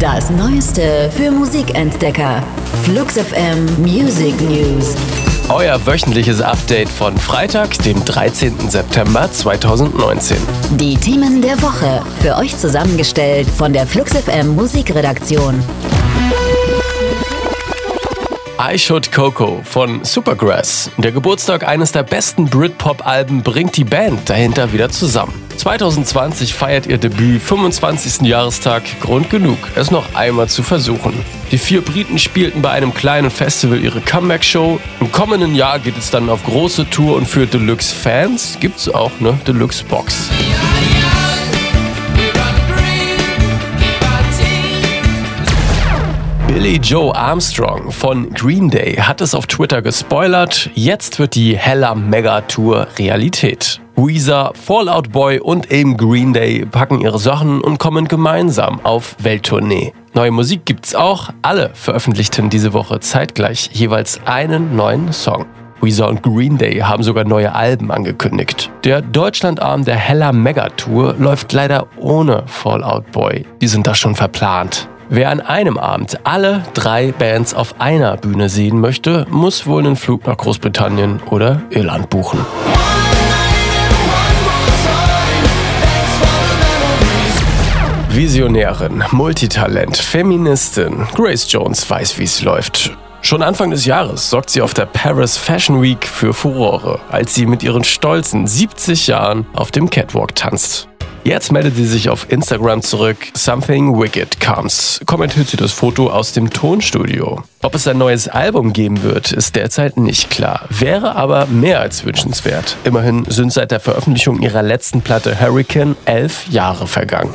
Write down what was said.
Das Neueste für Musikentdecker. Flux FM Music News. Euer wöchentliches Update von Freitag, dem 13. September 2019. Die Themen der Woche. Für euch zusammengestellt von der Flux FM Musikredaktion. I Should Coco von Supergrass. Der Geburtstag eines der besten Britpop-Alben bringt die Band dahinter wieder zusammen. 2020 feiert ihr Debüt 25. Jahrestag. Grund genug, es noch einmal zu versuchen. Die vier Briten spielten bei einem kleinen Festival ihre Comeback-Show. Im kommenden Jahr geht es dann auf große Tour und für Deluxe-Fans gibt's auch eine Deluxe-Box. Billy Joe Armstrong von Green Day hat es auf Twitter gespoilert. Jetzt wird die Hella Mega Tour Realität. Weezer, Fallout Boy und eben Green Day packen ihre Sachen und kommen gemeinsam auf Welttournee. Neue Musik gibt's auch. Alle veröffentlichten diese Woche zeitgleich jeweils einen neuen Song. Weezer und Green Day haben sogar neue Alben angekündigt. Der Deutschlandarm der Hella Mega Tour läuft leider ohne Fallout Boy. Die sind da schon verplant. Wer an einem Abend alle drei Bands auf einer Bühne sehen möchte, muss wohl einen Flug nach Großbritannien oder Irland buchen. Visionärin, Multitalent, Feministin, Grace Jones weiß, wie es läuft. Schon Anfang des Jahres sorgt sie auf der Paris Fashion Week für Furore, als sie mit ihren stolzen 70 Jahren auf dem Catwalk tanzt. Jetzt meldet sie sich auf Instagram zurück. Something Wicked comes. Kommentiert sie das Foto aus dem Tonstudio. Ob es ein neues Album geben wird, ist derzeit nicht klar. Wäre aber mehr als wünschenswert. Immerhin sind seit der Veröffentlichung ihrer letzten Platte Hurricane elf Jahre vergangen.